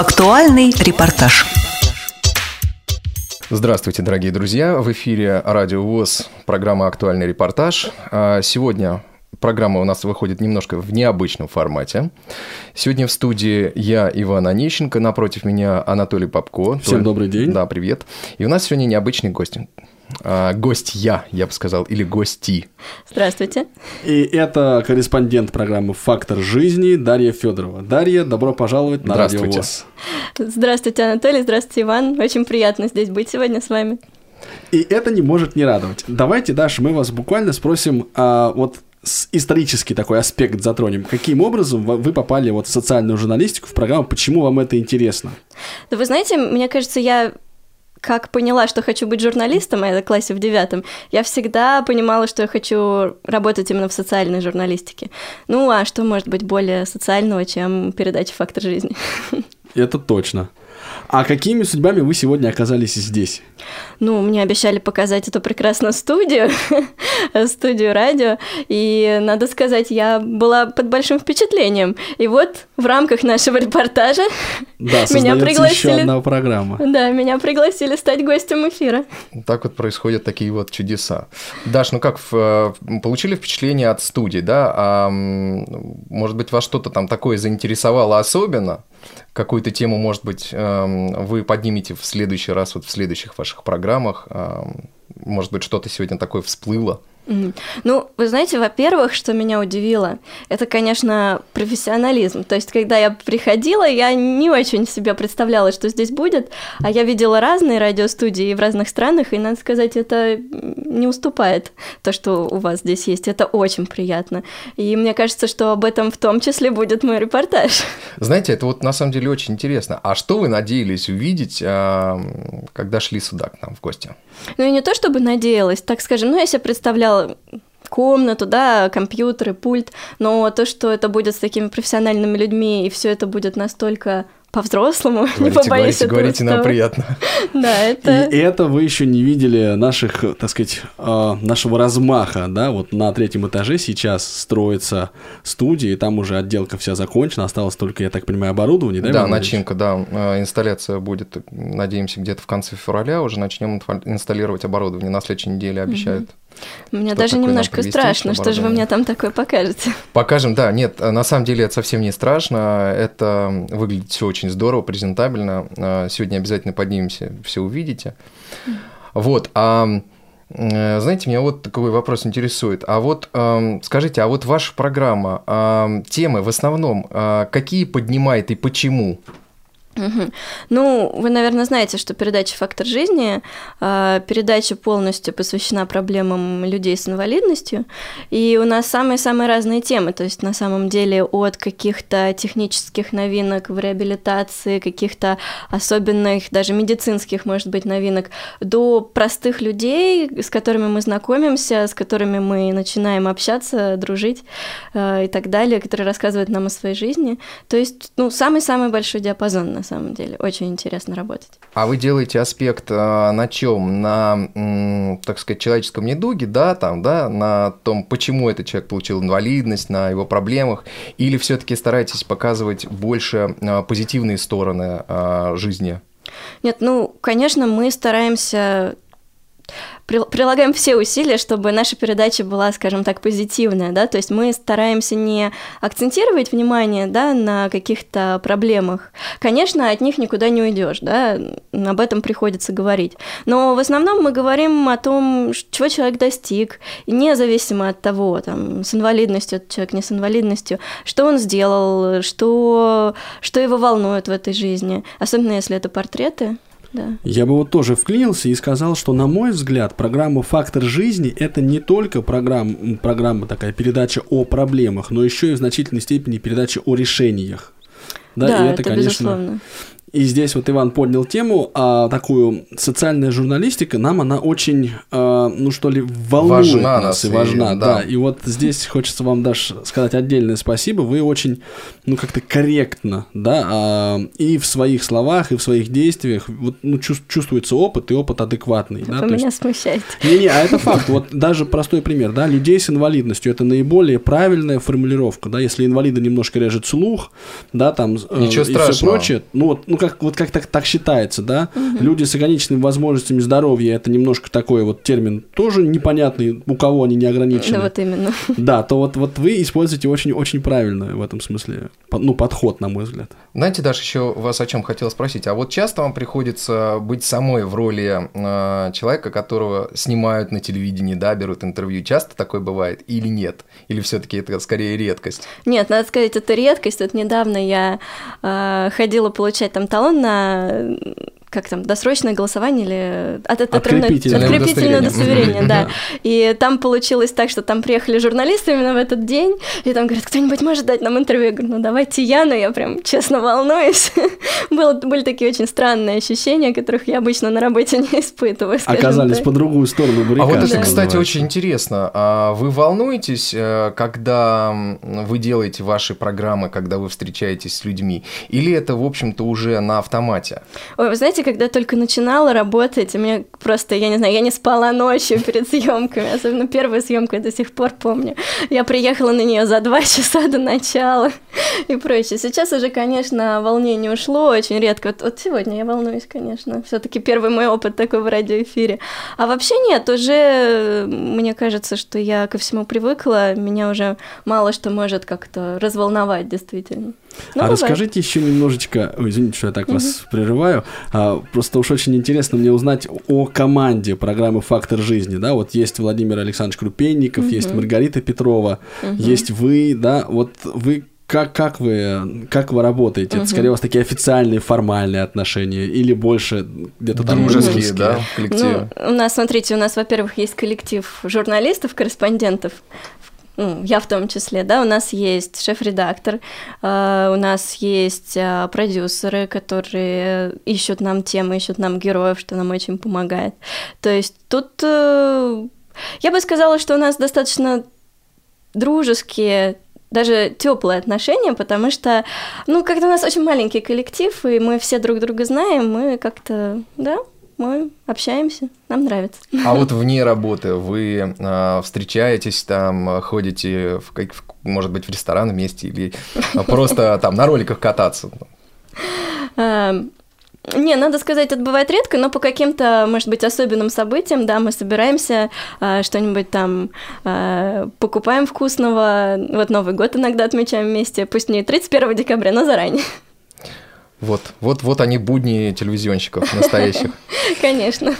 Актуальный репортаж. Здравствуйте, дорогие друзья! В эфире Радио ВОЗ, программа «Актуальный репортаж». А Сегодня программа у нас выходит немножко в необычном формате. Сегодня в студии я, Иван Онищенко, напротив меня Анатолий Попко. Всем добрый день. Да, привет. И у нас сегодня необычный гость. А, гость я, я бы сказал, или гости. Здравствуйте. И это корреспондент программы «Фактор жизни» Дарья Федорова. Дарья, добро пожаловать на Радио Здравствуйте. ВОЗ. Здравствуйте, Анатолий, здравствуйте, Иван. Очень приятно здесь быть сегодня с вами. И это не может не радовать. Давайте, Даша, мы вас буквально спросим, а, вот исторический такой аспект затронем. Каким образом вы вы попали вот в социальную журналистику, в программу, почему вам это интересно? Да вы знаете, мне кажется, я как поняла, что хочу быть журналистом, а это классе в девятом, я всегда понимала, что я хочу работать именно в социальной журналистике. Ну, а что может быть более социального, чем передача «Фактор жизни»? Это точно. А какими судьбами вы сегодня оказались здесь? Ну, мне обещали показать эту прекрасную студию, студию радио, и, надо сказать, я была под большим впечатлением. И вот в рамках нашего репортажа Да, меня создается еще пригласили... одна программа. Да, меня пригласили стать гостем эфира. Так вот происходят такие вот чудеса. Даш, ну как, в- э, получили впечатление от студии, да? А, может быть, вас что-то там такое заинтересовало особенно? Какую-то тему, может быть, эм, вы поднимете в следующий раз, вот в следующих ваших программах? Ам, Может быть, что-то сегодня такое всплыло? Ну, вы знаете, во-первых, что меня удивило, это, конечно, профессионализм. То есть, когда я приходила, я не очень себе представляла, что здесь будет, а я видела разные радиостудии в разных странах, и, надо сказать, это не уступает то, что у вас здесь есть. Это очень приятно. И мне кажется, что об этом в том числе будет мой репортаж. Знаете, это вот на самом деле очень интересно. А что вы надеялись увидеть, ам, когда шли сюда к нам в гости? Ну, и не то чтобы надеялась, так скажем, ну, я себе представляла комнату, да, компьютеры, пульт, но то, что это будет с такими профессиональными людьми, и все это будет настолько по-взрослому, не побоюсь говорите, этого говорите, нам приятно. Да, это... И это вы еще не видели наших, так сказать, э, нашего размаха, да, вот на третьем этаже сейчас строится студия, и там уже отделка вся закончена, осталось только, я так понимаю, оборудование, да? Да, начинка, да. Э, Инсталляция будет, надеемся, где-то в конце февраля уже начнем инсталлировать оборудование. На следующей неделе обещают. Мне даже немножко страшно, что же вы мне там такое покажете. Покажем, да, нет, э, на самом деле это совсем не страшно, это выглядит все очень здорово, презентабельно. Э, Сегодня обязательно поднимемся, все увидите. Вот, а э, знаете, меня вот такой вопрос интересует. А вот скажите, а вот ваша программа, эм, темы в основном э, какие поднимает и почему? Мгм. Ну, вы, наверное, знаете, что передача «Фактор жизни» э, передача полностью посвящена проблемам людей с инвалидностью, и у нас самые-самые разные темы, то есть на самом деле от каких-то технических новинок в реабилитации, каких-то особенных, даже медицинских, может быть, новинок, до простых людей, с которыми мы знакомимся, с которыми мы начинаем общаться, дружить э, и так далее, которые рассказывают нам о своей жизни. То есть, ну, самый-самый большой диапазон, на самом деле. Очень интересно работать. А вы делаете аспект э, на чем? На, так сказать, человеческом недуге, да, там, да, на том, почему этот человек получил инвалидность, на его проблемах, или все-таки стараетесь показывать больше э, позитивные стороны э, жизни? Нет, ну, конечно, мы стараемся прилагаем все усилия, чтобы наша передача была, скажем так, позитивная, да, то есть мы стараемся не акцентировать внимание, да, на каких-то проблемах. Конечно, от них никуда не уйдешь, да, об этом приходится говорить. Но в основном мы говорим о том, чего человек достиг, независимо от того, там, с инвалидностью человек, не с инвалидностью, что он сделал, что, что его волнует в этой жизни, особенно если это портреты. Да. Я бы вот тоже вклинился и сказал, что, на мой взгляд, программа «Фактор жизни» — это не только программа, м, программа такая, передача о проблемах, но еще и в значительной степени передача о решениях. Да, и это, безусловно. И здесь вот Иван поднял тему, а, такую социальная журналистика, нам она очень, а, ну что ли, волнует Важна нас нас и и- важна, да. да. И вот здесь хочется вам даже сказать отдельное спасибо, вы очень, ну как-то корректно, да, а, и в своих словах, и в своих действиях, вот, ну чувс- чувствуется опыт, и опыт адекватный, да, Вы то есть- меня смущаете. не-не, а это факт. Вот даже простой пример, да, людей с инвалидностью это наиболее правильная формулировка, да, если инвалида немножко режет слух, да, там э, Ничего и все прочее, ну вот, ну как вот как так, так считается, да, люди с ограниченными возможностями здоровья это немножко такой вот термин тоже непонятный, у кого они не ограничены. Да, вот именно. Да, то вот, вот вы используете очень-очень правильно в этом смысле, ну, подход, на мой взгляд. Знаете, Даша, еще вас о чем хотел спросить. А вот часто вам приходится быть самой в роли э, человека, которого снимают на телевидении, да, берут интервью. Часто такое бывает или нет? Или все-таки это скорее редкость? Нет, надо сказать, это редкость. Вот недавно я э, ходила получать там талон на как там, досрочное голосование или от, от, Открепительное открепительное удостоверение. да. И там получилось так, что там приехали журналисты именно в этот день, и там говорят, кто-нибудь может дать нам интервью? Я говорю, ну давайте я, но я прям честно волнуюсь. Было, были такие очень странные ощущения, которых я обычно на работе не испытываю. Оказались так. по другую сторону А вот это, кстати, очень интересно. А Вы волнуетесь, э, когда вы делаете ваши программы, когда вы встречаетесь с людьми? Или это, в общем-то, уже на автомате? Ой, вы знаете, когда только начинала работать, меня просто, я не знаю, я не спала ночью перед съемками, особенно первую съемку я до сих пор помню. Я приехала на нее за два часа до начала и прочее. Сейчас уже, конечно, волнение ушло очень редко. Вот, вот сегодня я волнуюсь, конечно. Все-таки первый мой опыт такой в радиоэфире. А вообще нет, уже мне кажется, что я ко всему привыкла, меня уже мало что может как-то разволновать, действительно. Ну, а бывает. расскажите еще немножечко, ой, извините, что я так вас прерываю, а, просто уж очень интересно мне узнать о команде программы «Фактор жизни», да, вот есть Владимир Александрович Крупенников, есть Маргарита Петрова, есть вы, да, вот вы как, как вы как вы работаете? Это скорее у вас такие официальные, формальные отношения или больше где-то там Дружеские, да, в коллективе? Ну, у нас, смотрите, у нас, во-первых, есть коллектив журналистов, корреспондентов, я в том числе, да, у нас есть шеф-редактор, э, у нас есть э, продюсеры, которые ищут нам темы, ищут нам героев, что нам очень помогает. То есть тут э, я бы сказала, что у нас достаточно дружеские, даже теплые отношения, потому что, ну, когда у нас очень маленький коллектив, и мы все друг друга знаем, мы как-то, да, мы общаемся, нам нравится. А вот вне работы вы а, встречаетесь там, ходите, в, в- может быть, в ресторан вместе или просто там на роликах кататься? Эм, Не, надо сказать, это бывает редко, но по каким-то, может быть, особенным событиям, да, мы собираемся, э, что-нибудь там э, покупаем вкусного. Вот Новый год иногда отмечаем вместе, пусть не 31 декабря, но заранее. Вот, вот, вот они будни телевизионщиков настоящих. Конечно.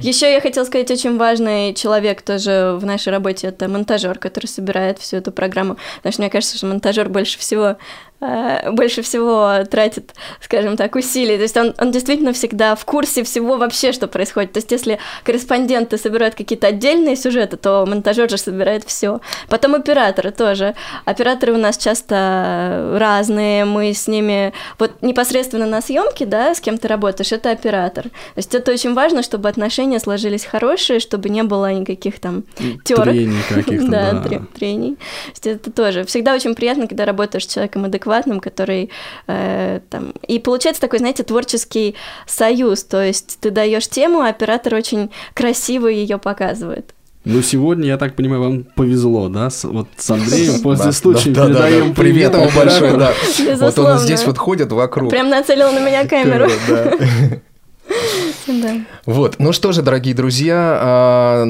Еще я хотела сказать, очень важный человек тоже в нашей работе это монтажер, который собирает всю эту программу. Потому что мне кажется, что монтажер больше всего больше всего тратит, скажем так, усилий. То есть он, он действительно всегда в курсе всего вообще, что происходит. То есть если корреспонденты собирают какие-то отдельные сюжеты, то монтажер же собирает все. Потом операторы тоже. Операторы у нас часто разные, мы с ними вот непосредственно на съемке, да, с кем ты работаешь, это оператор. То есть это очень важно, чтобы отношения сложились хорошие, чтобы не было никаких там терок. Трений каких-то, да, да. тре- трений. То есть это тоже всегда очень приятно, когда работаешь с человеком адекватным, который э, там... И получается такой, знаете, творческий союз, то есть ты даешь тему, а оператор очень красиво ее показывает. Ну, сегодня, я так понимаю, вам повезло, да? С- вот с Андреем, Да, случаем, да, да, да, передаем Привет ему большой, да. Вот он здесь вот ходит вокруг. Прям нацелил на меня камеру. Да. Да. Вот, ну что же, дорогие друзья, а,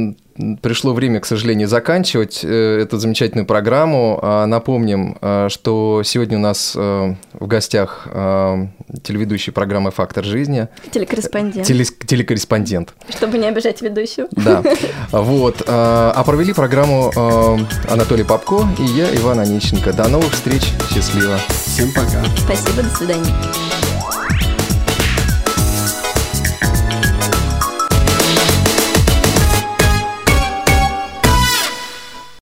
пришло время, к сожалению, заканчивать э, эту замечательную программу. А, Напомним, а, что сегодня у нас э, в гостях телеведущий программы «Фактор жизни», Телекорреспондент. телес- телекорреспондент. Чтобы не обижать ведущую. Да, вот. А провели программу Анатолий Попко и я, Иван Онищенко. До новых встреч, счастливо. Всем пока. Спасибо, до свидания.